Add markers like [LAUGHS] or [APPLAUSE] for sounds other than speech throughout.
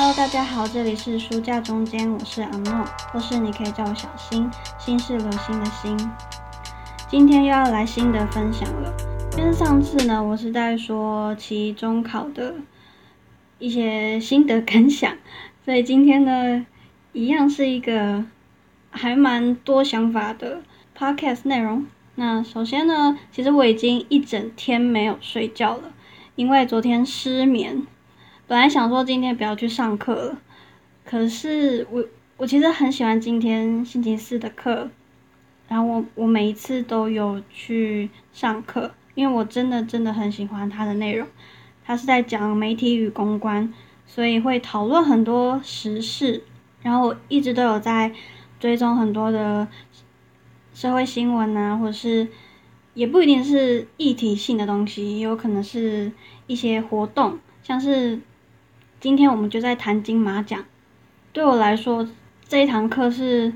Hello，大家好，这里是书架中间，我是阿诺，或是你可以叫我小新，新是流星的星。今天又要来新的分享了，因为上次呢，我是在说期中考的一些心得感想，所以今天呢，一样是一个还蛮多想法的 podcast 内容。那首先呢，其实我已经一整天没有睡觉了，因为昨天失眠。本来想说今天不要去上课了，可是我我其实很喜欢今天星期四的课，然后我我每一次都有去上课，因为我真的真的很喜欢它的内容。它是在讲媒体与公关，所以会讨论很多时事，然后我一直都有在追踪很多的社会新闻啊，或者是也不一定是议题性的东西，也有可能是一些活动，像是。今天我们就在谈金马奖，对我来说这一堂课是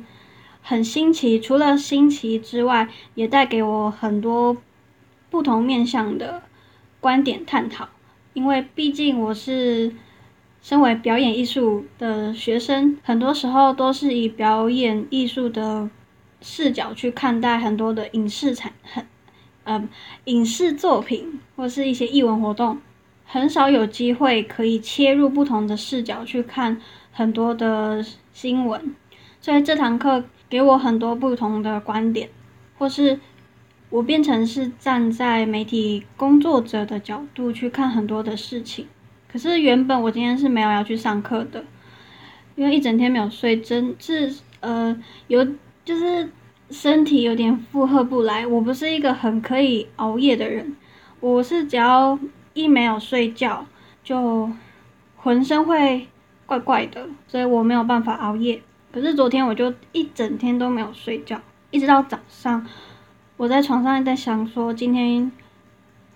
很新奇，除了新奇之外，也带给我很多不同面向的观点探讨。因为毕竟我是身为表演艺术的学生，很多时候都是以表演艺术的视角去看待很多的影视产很呃影视作品或是一些艺文活动。很少有机会可以切入不同的视角去看很多的新闻，所以这堂课给我很多不同的观点，或是我变成是站在媒体工作者的角度去看很多的事情。可是原本我今天是没有要去上课的，因为一整天没有睡，真是呃有就是身体有点负荷不来。我不是一个很可以熬夜的人，我是只要。一没有睡觉，就浑身会怪怪的，所以我没有办法熬夜。可是昨天我就一整天都没有睡觉，一直到早上，我在床上在想说，今天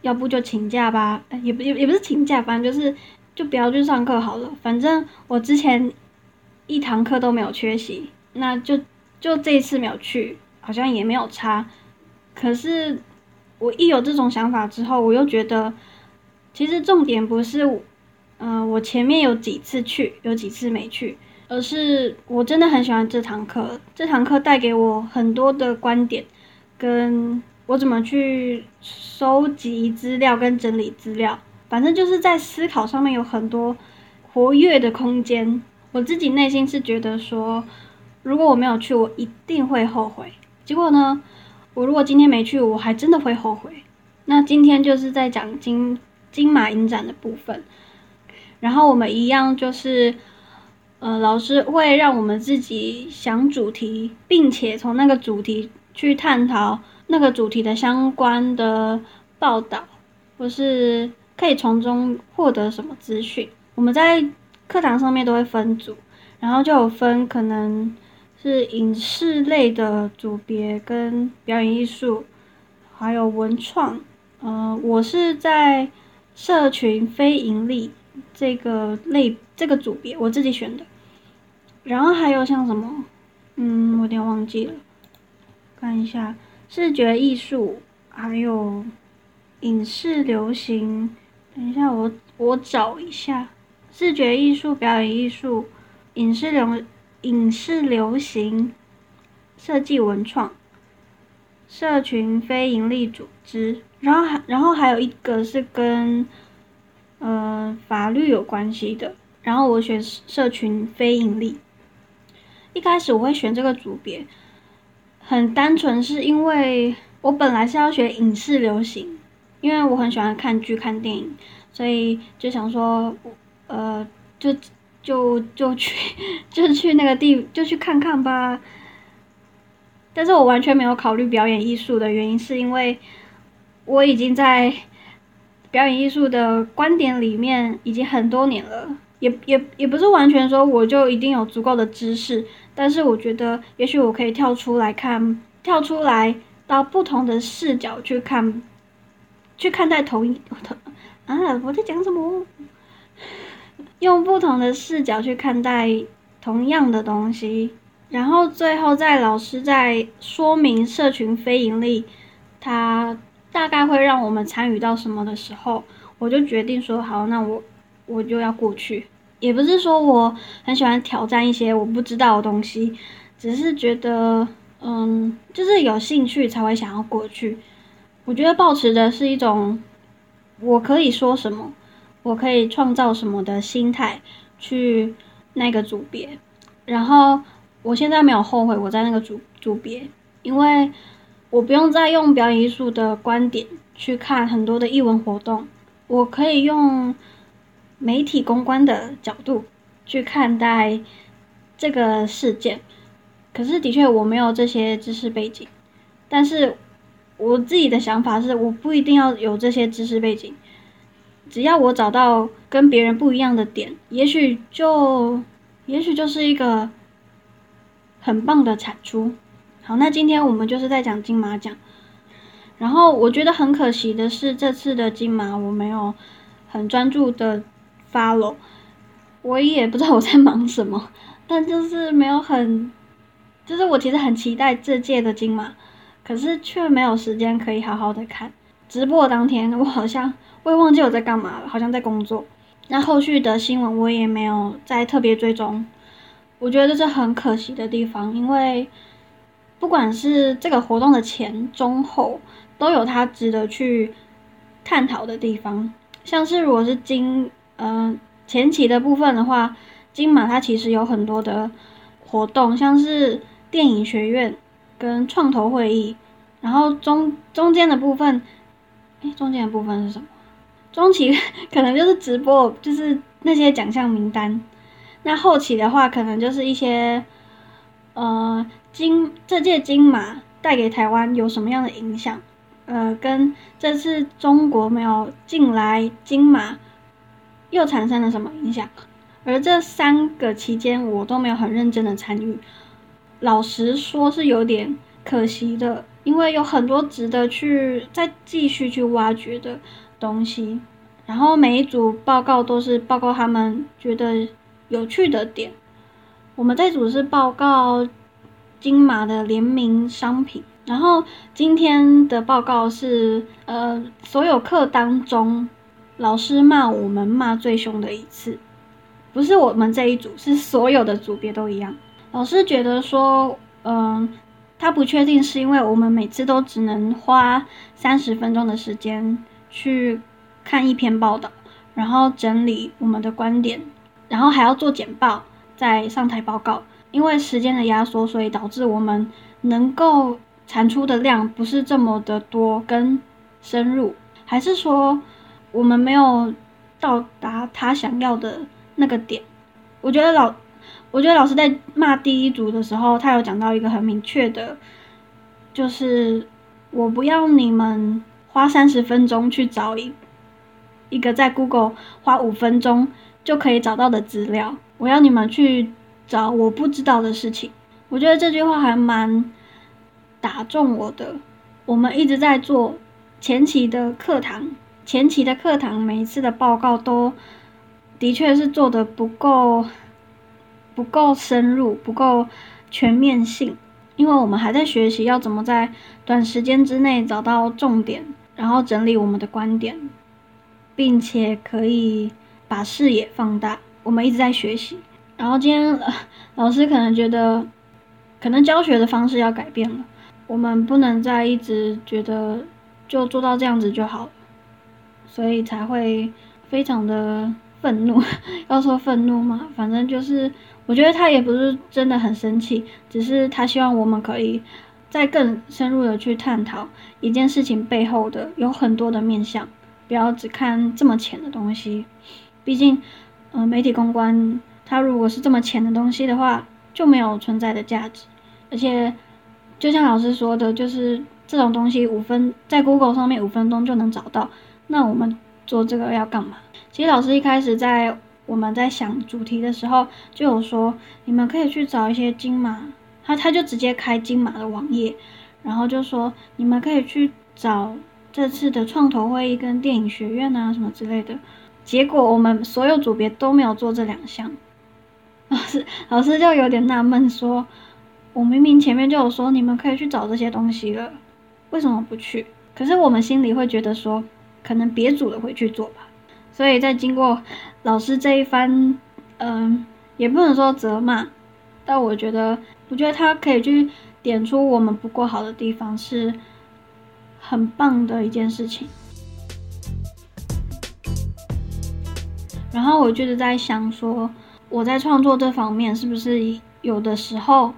要不就请假吧，也不也也不是请假，反正就是就不要去上课好了。反正我之前一堂课都没有缺席，那就就这一次没有去，好像也没有差。可是我一有这种想法之后，我又觉得。其实重点不是，嗯，我前面有几次去，有几次没去，而是我真的很喜欢这堂课。这堂课带给我很多的观点，跟我怎么去收集资料跟整理资料，反正就是在思考上面有很多活跃的空间。我自己内心是觉得说，如果我没有去，我一定会后悔。结果呢，我如果今天没去，我还真的会后悔。那今天就是在讲今。金马影展的部分，然后我们一样就是，呃，老师会让我们自己想主题，并且从那个主题去探讨那个主题的相关的报道，或是可以从中获得什么资讯。我们在课堂上面都会分组，然后就有分可能是影视类的组别，跟表演艺术，还有文创。呃，我是在。社群非盈利这个类这个组别我自己选的，然后还有像什么，嗯，我有点忘记了，看一下。视觉艺术，还有影视流行，等一下我我找一下。视觉艺术、表演艺术、影视流影视流行、设计文创、社群非盈利组织。然后还然后还有一个是跟，呃法律有关系的。然后我选社群非盈利。一开始我会选这个组别，很单纯是因为我本来是要学影视流行，因为我很喜欢看剧看电影，所以就想说，呃，就就就去 [LAUGHS] 就去那个地就去看看吧。但是我完全没有考虑表演艺术的原因，是因为。我已经在表演艺术的观点里面已经很多年了，也也也不是完全说我就一定有足够的知识，但是我觉得也许我可以跳出来看，跳出来到不同的视角去看，去看待同一同 [LAUGHS] 啊我在讲什么？用不同的视角去看待同样的东西，然后最后在老师在说明社群非盈利，他。大概会让我们参与到什么的时候，我就决定说好，那我我就要过去。也不是说我很喜欢挑战一些我不知道的东西，只是觉得，嗯，就是有兴趣才会想要过去。我觉得保持的是一种我可以说什么，我可以创造什么的心态去那个组别。然后我现在没有后悔我在那个组组别，因为我不用再用表演艺术的观点去看很多的艺文活动，我可以用。媒体公关的角度去看待这个事件，可是的确我没有这些知识背景，但是我自己的想法是，我不一定要有这些知识背景，只要我找到跟别人不一样的点，也许就也许就是一个很棒的产出。好，那今天我们就是在讲金马奖，然后我觉得很可惜的是，这次的金马我没有很专注的。follow，我也不知道我在忙什么，但就是没有很，就是我其实很期待这届的金马，可是却没有时间可以好好的看。直播当天，我好像我也忘记我在干嘛了，好像在工作。那后续的新闻我也没有再特别追踪，我觉得这是很可惜的地方，因为不管是这个活动的前、中、后，都有它值得去探讨的地方，像是如果是金。嗯，前期的部分的话，金马它其实有很多的活动，像是电影学院跟创投会议，然后中中间的部分，哎，中间的部分是什么？中期 [LAUGHS] 可能就是直播，就是那些奖项名单。那后期的话，可能就是一些，呃，金这届金马带给台湾有什么样的影响？呃，跟这次中国没有进来金马。又产生了什么影响？而这三个期间，我都没有很认真的参与。老实说，是有点可惜的，因为有很多值得去再继续去挖掘的东西。然后每一组报告都是报告他们觉得有趣的点。我们这组是报告金马的联名商品。然后今天的报告是，呃，所有课当中。老师骂我们骂最凶的一次，不是我们这一组，是所有的组别都一样。老师觉得说，嗯，他不确定是因为我们每次都只能花三十分钟的时间去看一篇报道，然后整理我们的观点，然后还要做简报再上台报告。因为时间的压缩，所以导致我们能够产出的量不是这么的多跟深入，还是说？我们没有到达他想要的那个点。我觉得老，我觉得老师在骂第一组的时候，他有讲到一个很明确的，就是我不要你们花三十分钟去找一一个在 Google 花五分钟就可以找到的资料，我要你们去找我不知道的事情。我觉得这句话还蛮打中我的。我们一直在做前期的课堂。前期的课堂，每一次的报告都的确是做的不够不够深入，不够全面性，因为我们还在学习要怎么在短时间之内找到重点，然后整理我们的观点，并且可以把视野放大。我们一直在学习，然后今天老师可能觉得，可能教学的方式要改变了，我们不能再一直觉得就做到这样子就好。所以才会非常的愤怒，[LAUGHS] 要说愤怒嘛，反正就是我觉得他也不是真的很生气，只是他希望我们可以再更深入的去探讨一件事情背后的有很多的面向，不要只看这么浅的东西。毕竟，呃，媒体公关它如果是这么浅的东西的话，就没有存在的价值。而且，就像老师说的，就是这种东西五分在 Google 上面五分钟就能找到。那我们做这个要干嘛？其实老师一开始在我们在想主题的时候就有说，你们可以去找一些金马，他他就直接开金马的网页，然后就说你们可以去找这次的创投会议跟电影学院啊什么之类的。结果我们所有组别都没有做这两项，[LAUGHS] 老师老师就有点纳闷，说我明明前面就有说你们可以去找这些东西了，为什么不去？可是我们心里会觉得说。可能别组的会去做吧，所以在经过老师这一番嗯，也不能说责骂，但我觉得，我觉得他可以去点出我们不够好的地方，是很棒的一件事情。然后我就是在想说，我在创作这方面是不是有的时候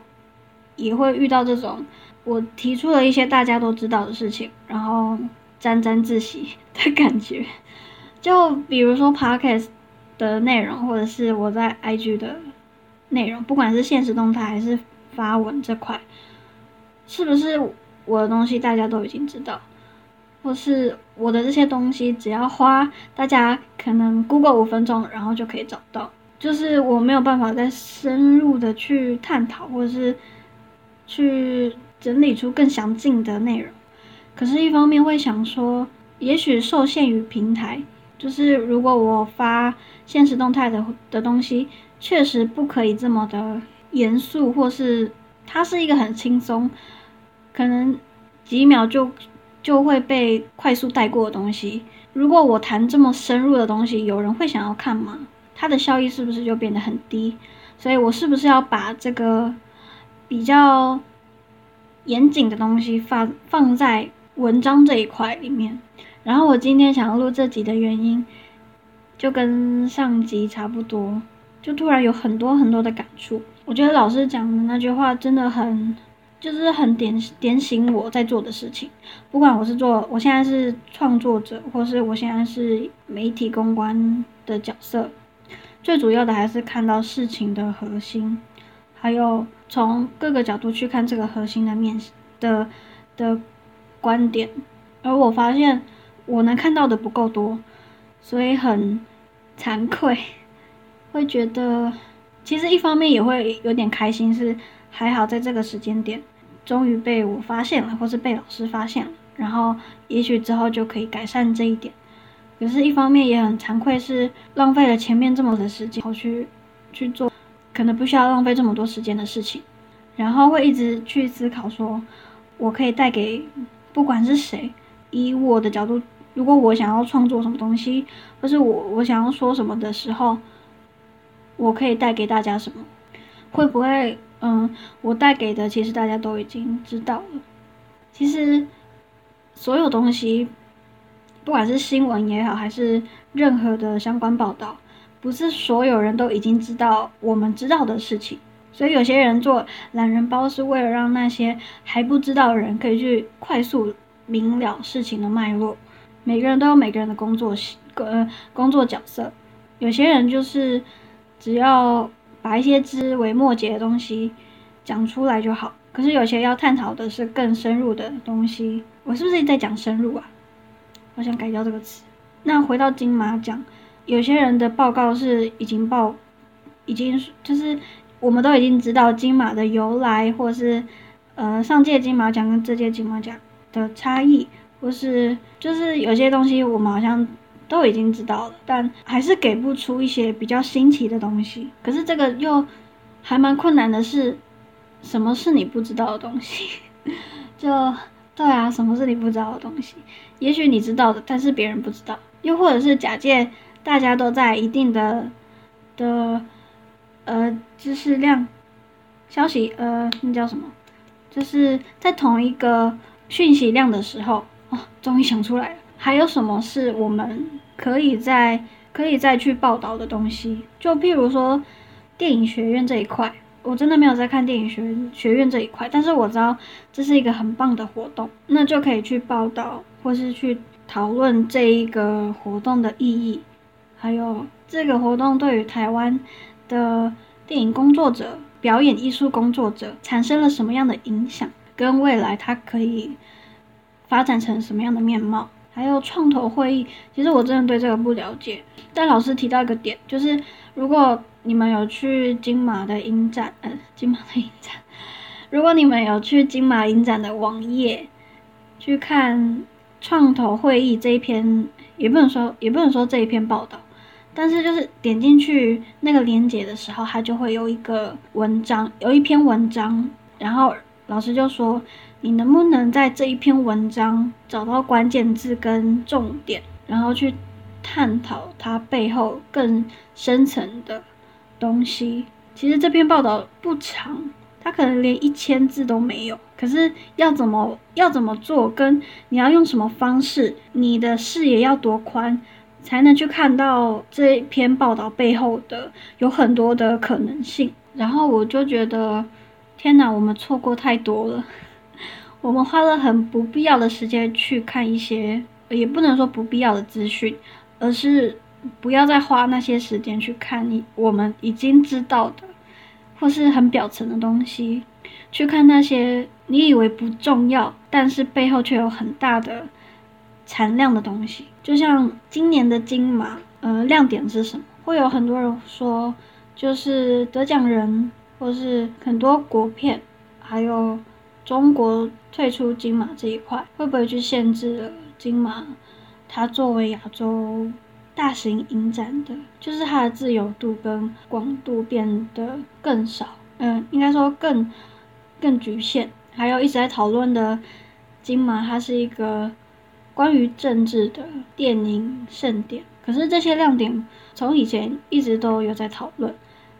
也会遇到这种，我提出了一些大家都知道的事情，然后沾沾自喜的感觉。就比如说 podcast 的内容，或者是我在 IG 的内容，不管是现实动态还是发文这块，是不是我的东西大家都已经知道？或是我的这些东西，只要花大家可能 Google 五分钟，然后就可以找到。就是我没有办法再深入的去探讨，或者是去整理出更详尽的内容。可是，一方面会想说，也许受限于平台，就是如果我发现实动态的的东西，确实不可以这么的严肃，或是它是一个很轻松，可能几秒就。就会被快速带过的东西。如果我谈这么深入的东西，有人会想要看吗？它的效益是不是就变得很低？所以我是不是要把这个比较严谨的东西放放在文章这一块里面？然后我今天想要录这集的原因，就跟上集差不多，就突然有很多很多的感触。我觉得老师讲的那句话真的很。就是很点点醒我在做的事情，不管我是做，我现在是创作者，或是我现在是媒体公关的角色，最主要的还是看到事情的核心，还有从各个角度去看这个核心的面的的观点，而我发现我能看到的不够多，所以很惭愧，会觉得其实一方面也会有点开心是。还好，在这个时间点，终于被我发现了，或是被老师发现了，然后也许之后就可以改善这一点。可是，一方面也很惭愧，是浪费了前面这么多的时间，后去去做可能不需要浪费这么多时间的事情，然后会一直去思考，说我可以带给不管是谁，以我的角度，如果我想要创作什么东西，或是我我想要说什么的时候，我可以带给大家什么，会不会？嗯，我带给的其实大家都已经知道了。其实所有东西，不管是新闻也好，还是任何的相关报道，不是所有人都已经知道我们知道的事情。所以有些人做懒人包，是为了让那些还不知道的人可以去快速明了事情的脉络。每个人都有每个人的工作呃工作角色，有些人就是只要。把一些枝微末节的东西讲出来就好，可是有些要探讨的是更深入的东西。我是不是在讲深入啊？我想改掉这个词。那回到金马奖，有些人的报告是已经报，已经就是我们都已经知道金马的由来，或是呃上届金马奖跟这届金马奖的差异，或是就是有些东西我们好像。都已经知道了，但还是给不出一些比较新奇的东西。可是这个又还蛮困难的，是什么是你不知道的东西？[LAUGHS] 就对啊，什么是你不知道的东西？也许你知道的，但是别人不知道。又或者是假借大家都在一定的的呃知识量、消息呃那叫什么？就是在同一个讯息量的时候，哦，终于想出来了。还有什么是我们可以在可以再去报道的东西？就譬如说电影学院这一块，我真的没有在看电影学学院这一块，但是我知道这是一个很棒的活动，那就可以去报道或是去讨论这一个活动的意义，还有这个活动对于台湾的电影工作者、表演艺术工作者产生了什么样的影响，跟未来它可以发展成什么样的面貌。还有创投会议，其实我真的对这个不了解。但老师提到一个点，就是如果你们有去金马的影展，呃，金马的影展，如果你们有去金马影展的网页去看创投会议这一篇，也不能说也不能说这一篇报道，但是就是点进去那个链接的时候，它就会有一个文章，有一篇文章，然后老师就说。你能不能在这一篇文章找到关键字跟重点，然后去探讨它背后更深层的东西。其实这篇报道不长，它可能连一千字都没有。可是要怎么要怎么做，跟你要用什么方式，你的视野要多宽，才能去看到这篇报道背后的有很多的可能性。然后我就觉得，天哪，我们错过太多了。我们花了很不必要的时间去看一些，也不能说不必要的资讯，而是不要再花那些时间去看你我们已经知道的。或是很表层的东西，去看那些你以为不重要，但是背后却有很大的产量的东西。就像今年的金马，呃，亮点是什么？会有很多人说，就是得奖人，或是很多国片，还有中国退出金马这一块，会不会去限制金马？它作为亚洲。大型影展的，就是它的自由度跟广度变得更少，嗯，应该说更更局限。还有一直在讨论的金马，它是一个关于政治的电影盛典。可是这些亮点从以前一直都有在讨论，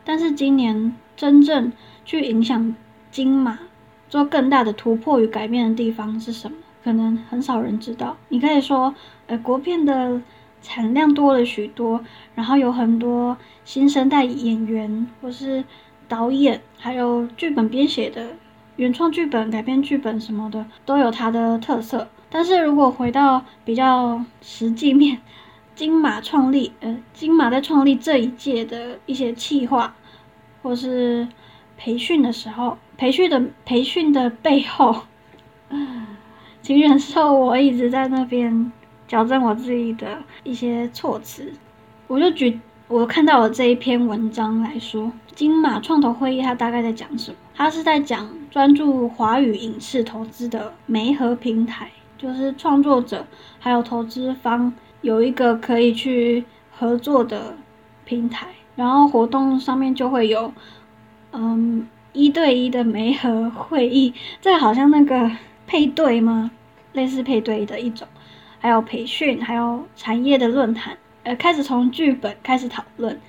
但是今年真正去影响金马做更大的突破与改变的地方是什么？可能很少人知道。你可以说，呃，国片的。产量多了许多，然后有很多新生代演员或是导演，还有剧本编写的原创剧本、改编剧本什么的，都有它的特色。但是如果回到比较实际面，金马创立，呃，金马在创立这一届的一些企划或是培训的时候，培训的培训的背后，[LAUGHS] 请忍受我一直在那边。矫正我自己的一些措辞，我就举我看到的这一篇文章来说，金马创投会议它大概在讲什么？它是在讲专注华语影视投资的媒合平台，就是创作者还有投资方有一个可以去合作的平台，然后活动上面就会有，嗯，一对一的媒合会议，这好像那个配对吗？类似配对的一种。还有培训，还有产业的论坛，呃，开始从剧本开始讨论，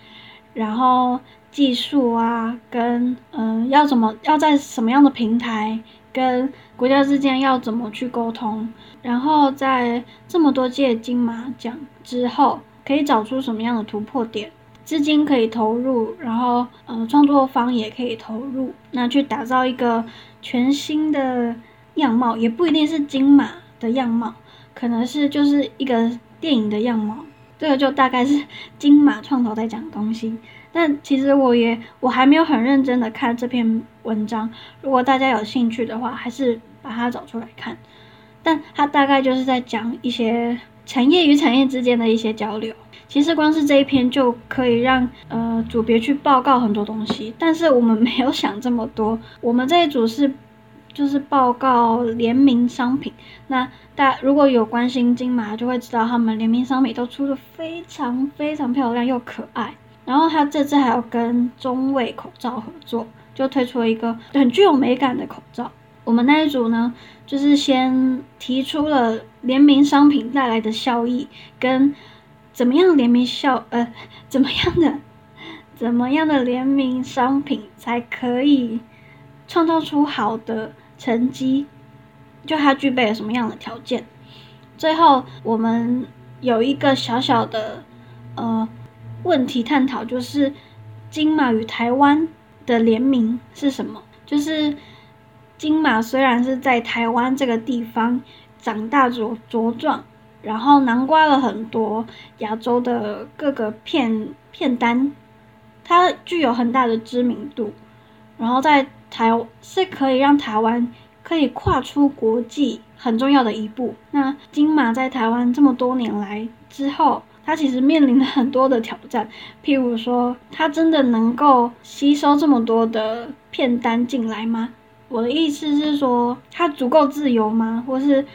然后技术啊，跟嗯，要怎么要在什么样的平台跟国家之间要怎么去沟通，然后在这么多届金马奖之后，可以找出什么样的突破点，资金可以投入，然后呃，创作方也可以投入，那去打造一个全新的样貌，也不一定是金马的样貌。可能是就是一个电影的样貌，这个就大概是金马创投在讲的东西。但其实我也我还没有很认真的看这篇文章，如果大家有兴趣的话，还是把它找出来看。但它大概就是在讲一些产业与产业之间的一些交流。其实光是这一篇就可以让呃组别去报告很多东西，但是我们没有想这么多。我们这一组是。就是报告联名商品，那大如果有关心金马，就会知道他们联名商品都出的非常非常漂亮又可爱。然后他这次还要跟中卫口罩合作，就推出了一个很具有美感的口罩。我们那一组呢，就是先提出了联名商品带来的效益，跟怎么样联名效呃怎么样的怎么样的联名商品才可以创造出好的。成绩，就它具备了什么样的条件？最后我们有一个小小的呃问题探讨，就是金马与台湾的联名是什么？就是金马虽然是在台湾这个地方长大茁茁壮，然后南瓜了很多亚洲的各个片片单，它具有很大的知名度，然后在。台是可以让台湾可以跨出国际很重要的一步。那金马在台湾这么多年来之后，它其实面临了很多的挑战。譬如说，它真的能够吸收这么多的片单进来吗？我的意思是说，它足够自由吗？或是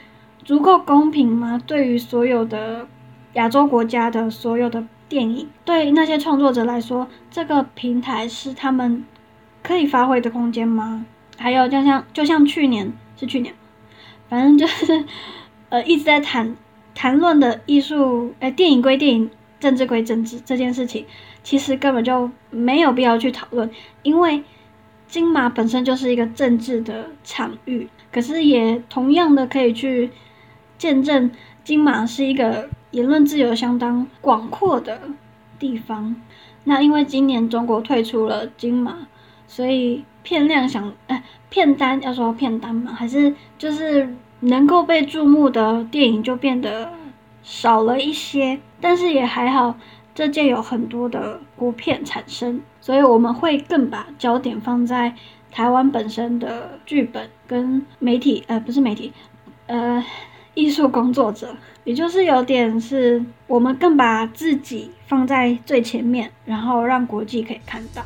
足够公平吗？对于所有的亚洲国家的所有的电影，对那些创作者来说，这个平台是他们。可以发挥的空间吗？还有，就像就像去年是去年，反正就是 [LAUGHS] 呃一直在谈谈论的艺术，哎，电影归电影，政治归政治这件事情，其实根本就没有必要去讨论，因为金马本身就是一个政治的场域，可是也同样的可以去见证金马是一个言论自由相当广阔的地方。那因为今年中国退出了金马，所以片量想，哎，片单要说片单嘛，还是就是能够被注目的电影就变得少了一些。但是也还好，这届有很多的国片产生，所以我们会更把焦点放在台湾本身的剧本跟媒体，呃，不是媒体，呃，艺术工作者。也就是有点是我们更把自己放在最前面，然后让国际可以看到。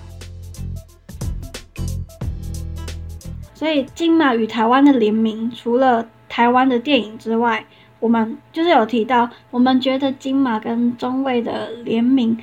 所以金马与台湾的联名，除了台湾的电影之外，我们就是有提到，我们觉得金马跟中卫的联名，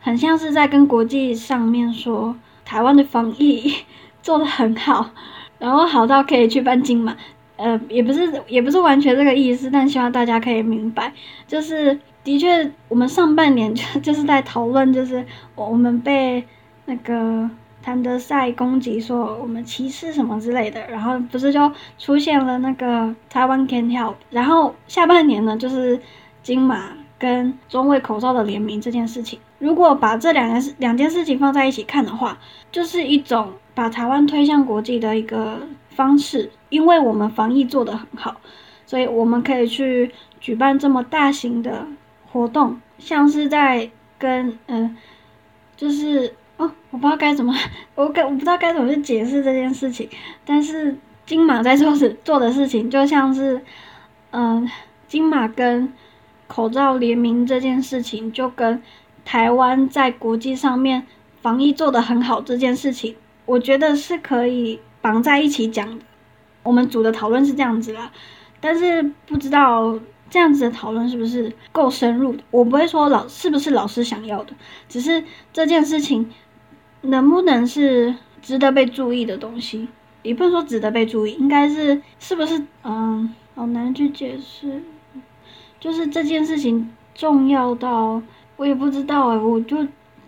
很像是在跟国际上面说，台湾的防疫 [LAUGHS] 做得很好，然后好到可以去办金马。呃，也不是，也不是完全这个意思，但希望大家可以明白，就是的确，我们上半年就就是在讨论，就是我们被那个谭德赛攻击，说我们歧视什么之类的，然后不是就出现了那个台湾 can help，然后下半年呢，就是金马跟中卫口罩的联名这件事情，如果把这两件事两件事情放在一起看的话，就是一种把台湾推向国际的一个。方式，因为我们防疫做得很好，所以我们可以去举办这么大型的活动，像是在跟嗯，就是哦，我不知道该怎么，[LAUGHS] 我该我不知道该怎么去解释这件事情，但是金马在做事做的事情，就像是嗯，金马跟口罩联名这件事情，就跟台湾在国际上面防疫做得很好这件事情，我觉得是可以。绑在一起讲，我们组的讨论是这样子啦，但是不知道这样子的讨论是不是够深入的。我不会说老是不是老师想要的，只是这件事情能不能是值得被注意的东西，也不能说值得被注意，应该是是不是嗯，好难去解释，就是这件事情重要到我也不知道哎，我就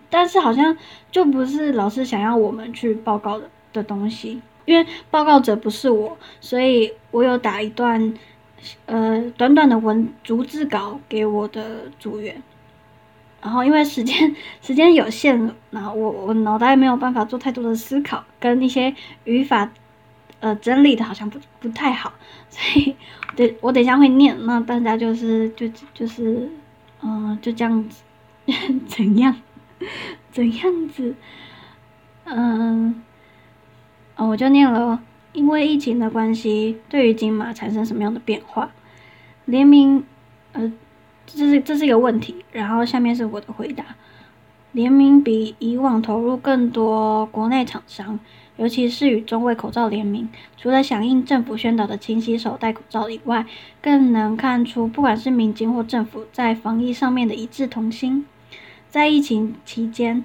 但是好像就不是老师想要我们去报告的的东西。因为报告者不是我，所以我有打一段，呃，短短的文逐字稿给我的组员。然后因为时间 [LAUGHS] 时间有限，然后我我脑袋没有办法做太多的思考，跟一些语法，呃，整理的好像不不太好，所以等我等一下会念，那大家就是就就是，嗯，就这样子，怎样，[LAUGHS] 怎样子，嗯。哦，我就念了。因为疫情的关系，对于金马产生什么样的变化？联名，呃，这是这是一个问题。然后下面是我的回答：联名比以往投入更多国内厂商，尤其是与中卫口罩联名，除了响应政府宣导的勤洗手、戴口罩以外，更能看出不管是民间或政府在防疫上面的一致同心。在疫情期间。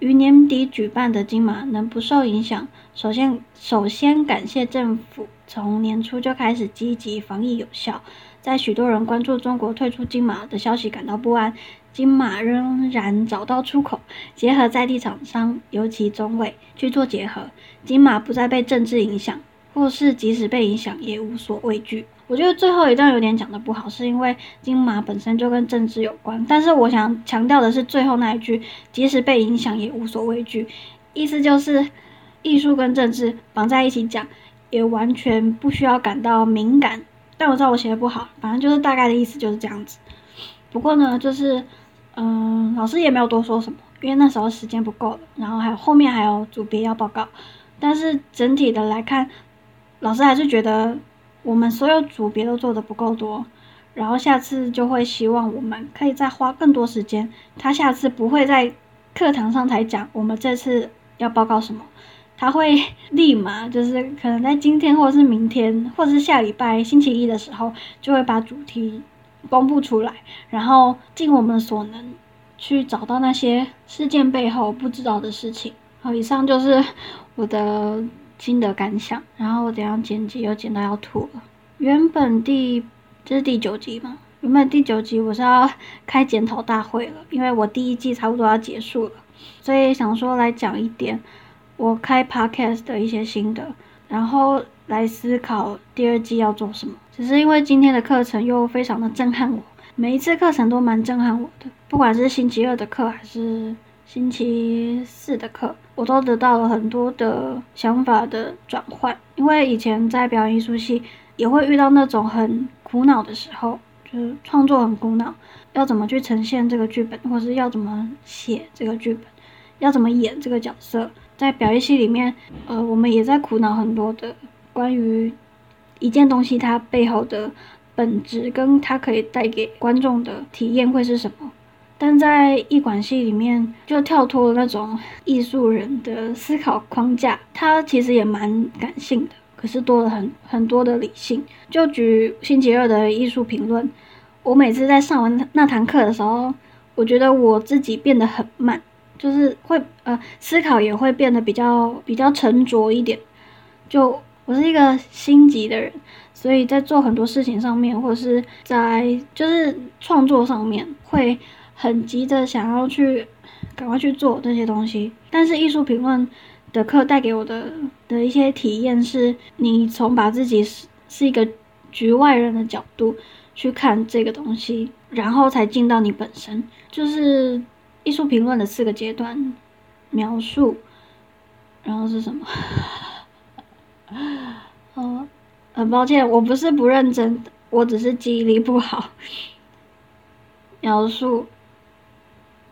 于年底举办的金马能不受影响，首先首先感谢政府从年初就开始积极防疫有效。在许多人关注中国退出金马的消息感到不安，金马仍然找到出口，结合在地厂商，尤其中卫去做结合，金马不再被政治影响，或是即使被影响也无所畏惧。我觉得最后一段有点讲的不好，是因为金马本身就跟政治有关。但是我想强调的是最后那一句，即使被影响也无所畏惧，意思就是艺术跟政治绑在一起讲，也完全不需要感到敏感。但我知道我写的不好，反正就是大概的意思就是这样子。不过呢，就是嗯，老师也没有多说什么，因为那时候时间不够了，然后还有后面还有组别要报告。但是整体的来看，老师还是觉得。我们所有组别都做的不够多，然后下次就会希望我们可以再花更多时间。他下次不会在课堂上才讲我们这次要报告什么，他会 [LAUGHS] 立马就是可能在今天或者是明天或者是下礼拜星期一的时候就会把主题公布出来，然后尽我们所能去找到那些事件背后不知道的事情。好，以上就是 [LAUGHS] 我的。心得感想，然后我怎样剪辑又剪到要吐了。原本第这是第九集嘛？原本第九集我是要开检讨大会了，因为我第一季差不多要结束了，所以想说来讲一点我开 podcast 的一些心得，然后来思考第二季要做什么。只是因为今天的课程又非常的震撼我，每一次课程都蛮震撼我的，不管是星期二的课还是星期四的课，我都得到了很多的想法的转换。因为以前在表演艺术系也会遇到那种很苦恼的时候。就是创作很苦恼，要怎么去呈现这个剧本，或是要怎么写这个剧本，要怎么演这个角色。在表演系里面，呃，我们也在苦恼很多的关于一件东西它背后的本质，跟它可以带给观众的体验会是什么。但在艺管系里面，就跳脱了那种艺术人的思考框架，它其实也蛮感性的。可是多了很很多的理性。就举星期二的艺术评论，我每次在上完那堂课的时候，我觉得我自己变得很慢，就是会呃思考也会变得比较比较沉着一点。就我是一个心急的人，所以在做很多事情上面，或者是在就是创作上面，会很急着想要去赶快去做这些东西。但是艺术评论。的课带给我的的一些体验是，你从把自己是是一个局外人的角度去看这个东西，然后才进到你本身，就是艺术评论的四个阶段描述，然后是什么？[LAUGHS] 哦，很抱歉，我不是不认真，我只是记忆力不好。描述，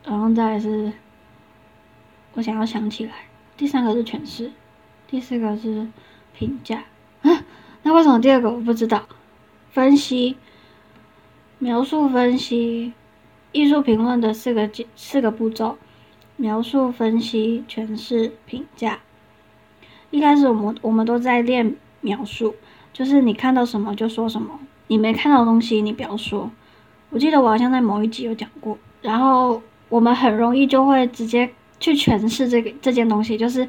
然后再是，我想要想起来。第三个是诠释，第四个是评价。那为什么第二个我不知道？分析、描述、分析、艺术评论的四个四个步骤：描述、分析、诠释、评价。一开始我们我们都在练描述，就是你看到什么就说什么，你没看到东西你不要说。我记得我好像在某一集有讲过，然后我们很容易就会直接。去诠释这个这件东西，就是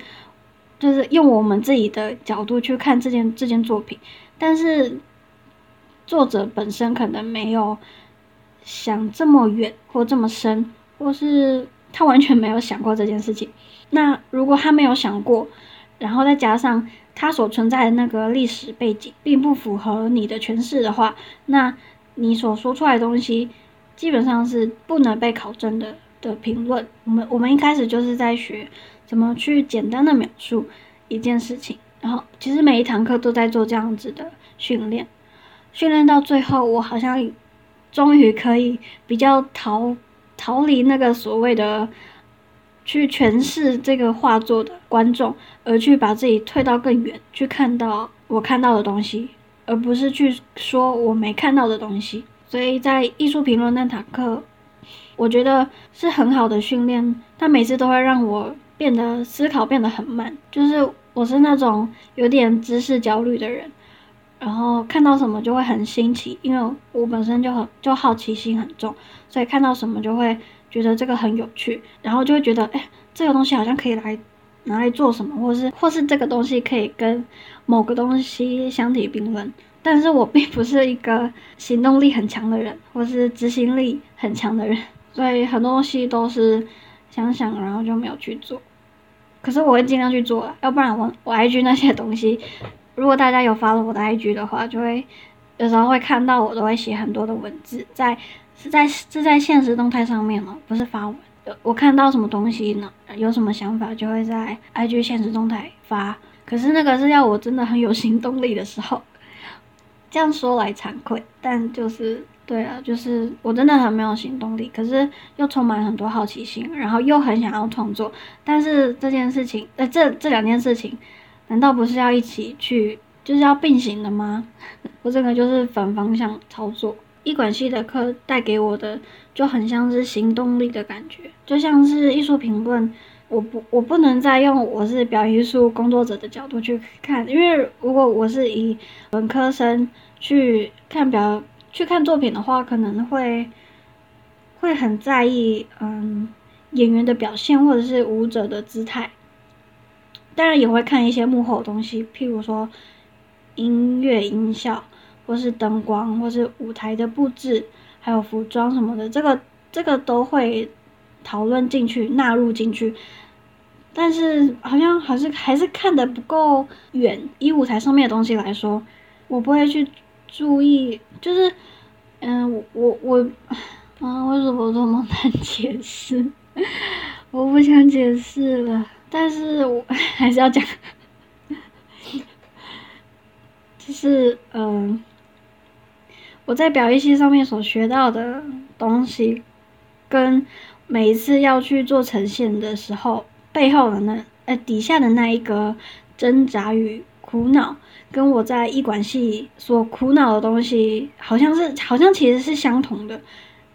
就是用我们自己的角度去看这件这件作品，但是作者本身可能没有想这么远或这么深，或是他完全没有想过这件事情。那如果他没有想过，然后再加上他所存在的那个历史背景并不符合你的诠释的话，那你所说出来的东西基本上是不能被考证的。的评论，我们我们一开始就是在学怎么去简单的描述一件事情，然后其实每一堂课都在做这样子的训练，训练到最后，我好像终于可以比较逃逃离那个所谓的去诠释这个画作的观众，而去把自己退到更远，去看到我看到的东西，而不是去说我没看到的东西。所以在艺术评论那堂课。我觉得是很好的训练，它每次都会让我变得思考变得很慢。就是我是那种有点知识焦虑的人，然后看到什么就会很新奇，因为我本身就很就好奇心很重，所以看到什么就会觉得这个很有趣，然后就会觉得哎，这个东西好像可以来拿来做什么，或是或是这个东西可以跟某个东西相提并论。但是我并不是一个行动力很强的人，或是执行力很强的人。[LAUGHS] 所以很多东西都是想想，然后就没有去做。可是我会尽量去做，要不然我我 IG 那些东西，如果大家有发了我的 IG 的话，就会有时候会看到我都会写很多的文字，在是在是在现实动态上面了，不是发文。我看到什么东西呢？有什么想法就会在 IG 现实动态发。可是那个是要我真的很有行动力的时候。[LAUGHS] 这样说来惭愧，但就是。对啊，就是我真的很没有行动力，可是又充满很多好奇心，然后又很想要创作。但是这件事情，呃，这这两件事情，难道不是要一起去，就是要并行的吗？[LAUGHS] 我这个就是反方向操作。艺管系的课带给我的就很像是行动力的感觉，就像是艺术评论，我不我不能再用我是表演艺术工作者的角度去看，因为如果我是以本科生去看表。去看作品的话，可能会会很在意，嗯，演员的表现或者是舞者的姿态，当然也会看一些幕后的东西，譬如说音乐、音效，或是灯光，或是舞台的布置，还有服装什么的，这个这个都会讨论进去，纳入进去。但是好像还是还是看的不够远。以舞台上面的东西来说，我不会去注意，就是嗯，我我我啊，为什么这么难解释？[LAUGHS] 我不想解释了，但是我还是要讲，[LAUGHS] 就是嗯，我在表演系上面所学到的东西，跟每一次要去做呈现的时候。背后的那呃底下的那一个挣扎与苦恼，跟我在艺管系所苦恼的东西，好像是好像其实是相同的，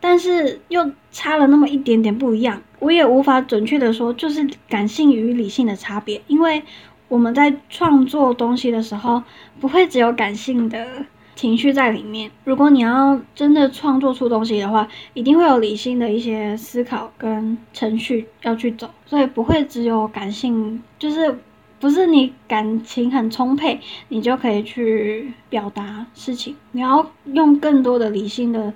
但是又差了那么一点点不一样。我也无法准确的说，就是感性与理性的差别，因为我们在创作东西的时候，不会只有感性的。情绪在里面。如果你要真的创作出东西的话，一定会有理性的一些思考跟程序要去走，所以不会只有感性，就是不是你感情很充沛，你就可以去表达事情。你要用更多的理性的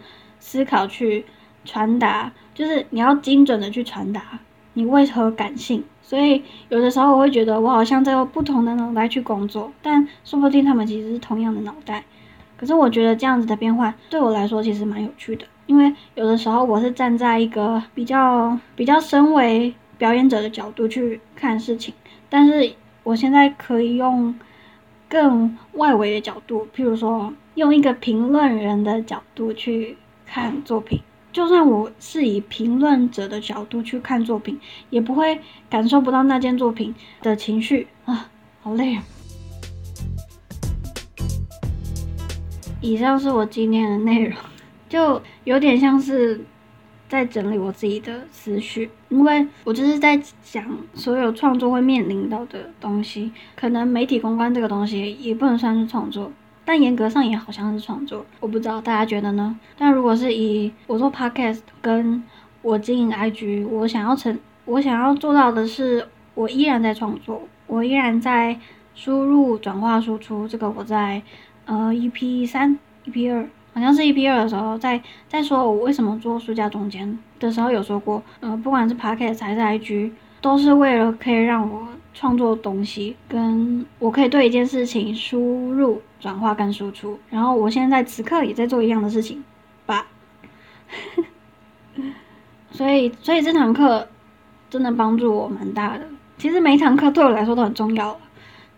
思考去传达，就是你要精准的去传达你为何感性。所以有的时候我会觉得我好像在用不同的脑袋去工作，但说不定他们其实是同样的脑袋。可是我觉得这样子的变换对我来说其实蛮有趣的，因为有的时候我是站在一个比较比较身为表演者的角度去看事情，但是我现在可以用更外围的角度，譬如说用一个评论人的角度去看作品，就算我是以评论者的角度去看作品，也不会感受不到那件作品的情绪啊，好累啊。以上是我今天的内容，就有点像是在整理我自己的思绪，因为我就是在讲所有创作会面临到的东西。可能媒体公关这个东西也不能算是创作，但严格上也好像是创作。我不知道大家觉得呢？但如果是以我做 podcast 跟我经营 IG，我想要成，我想要做到的是，我依然在创作，我依然在输入、转化、输出。这个我在。呃，EP 三、EP 二，好像是 EP 二的时候，在在说我为什么做书架中间的时候有说过，呃，不管是 Podcast 还是 IG，都是为了可以让我创作东西，跟我可以对一件事情输入、转化跟输出。然后我现在此刻也在做一样的事情吧，[LAUGHS] 所以所以这堂课真的帮助我蛮大的。其实每一堂课对我来说都很重要，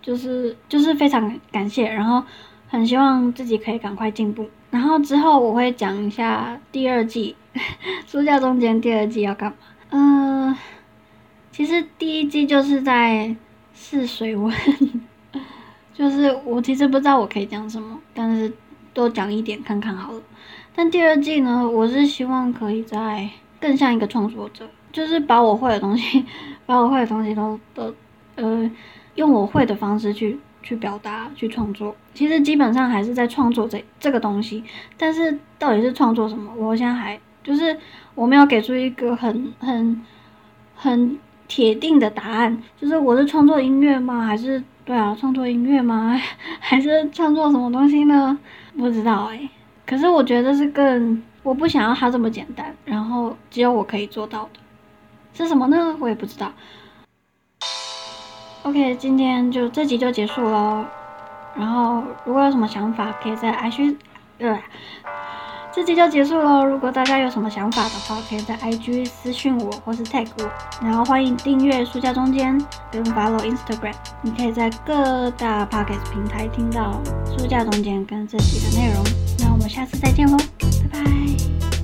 就是就是非常感谢，然后。很希望自己可以赶快进步，然后之后我会讲一下第二季，[LAUGHS] 书架中间第二季要干嘛。嗯，其实第一季就是在试水温，[LAUGHS] 就是我其实不知道我可以讲什么，但是多讲一点看看好了。但第二季呢，我是希望可以在更像一个创作者，就是把我会的东西，[LAUGHS] 把我会的东西都都呃，用我会的方式去。去表达、去创作，其实基本上还是在创作这这个东西。但是到底是创作什么，我现在还就是我没有给出一个很很很铁定的答案。就是我是创作音乐吗？还是对啊，创作音乐吗？[LAUGHS] 还是创作什么东西呢？不知道哎。可是我觉得是更，我不想要它这么简单，然后只有我可以做到的是什么呢？我也不知道。OK，今天就这集就结束喽。然后如果有什么想法，可以在 IG，呃，这集就结束喽。如果大家有什么想法的话，可以在 IG 私信我或是 tag 我。然后欢迎订阅书架中间跟 follow Instagram，你可以在各大 Pocket 平台听到书架中间跟这集的内容。那我们下次再见喽。拜拜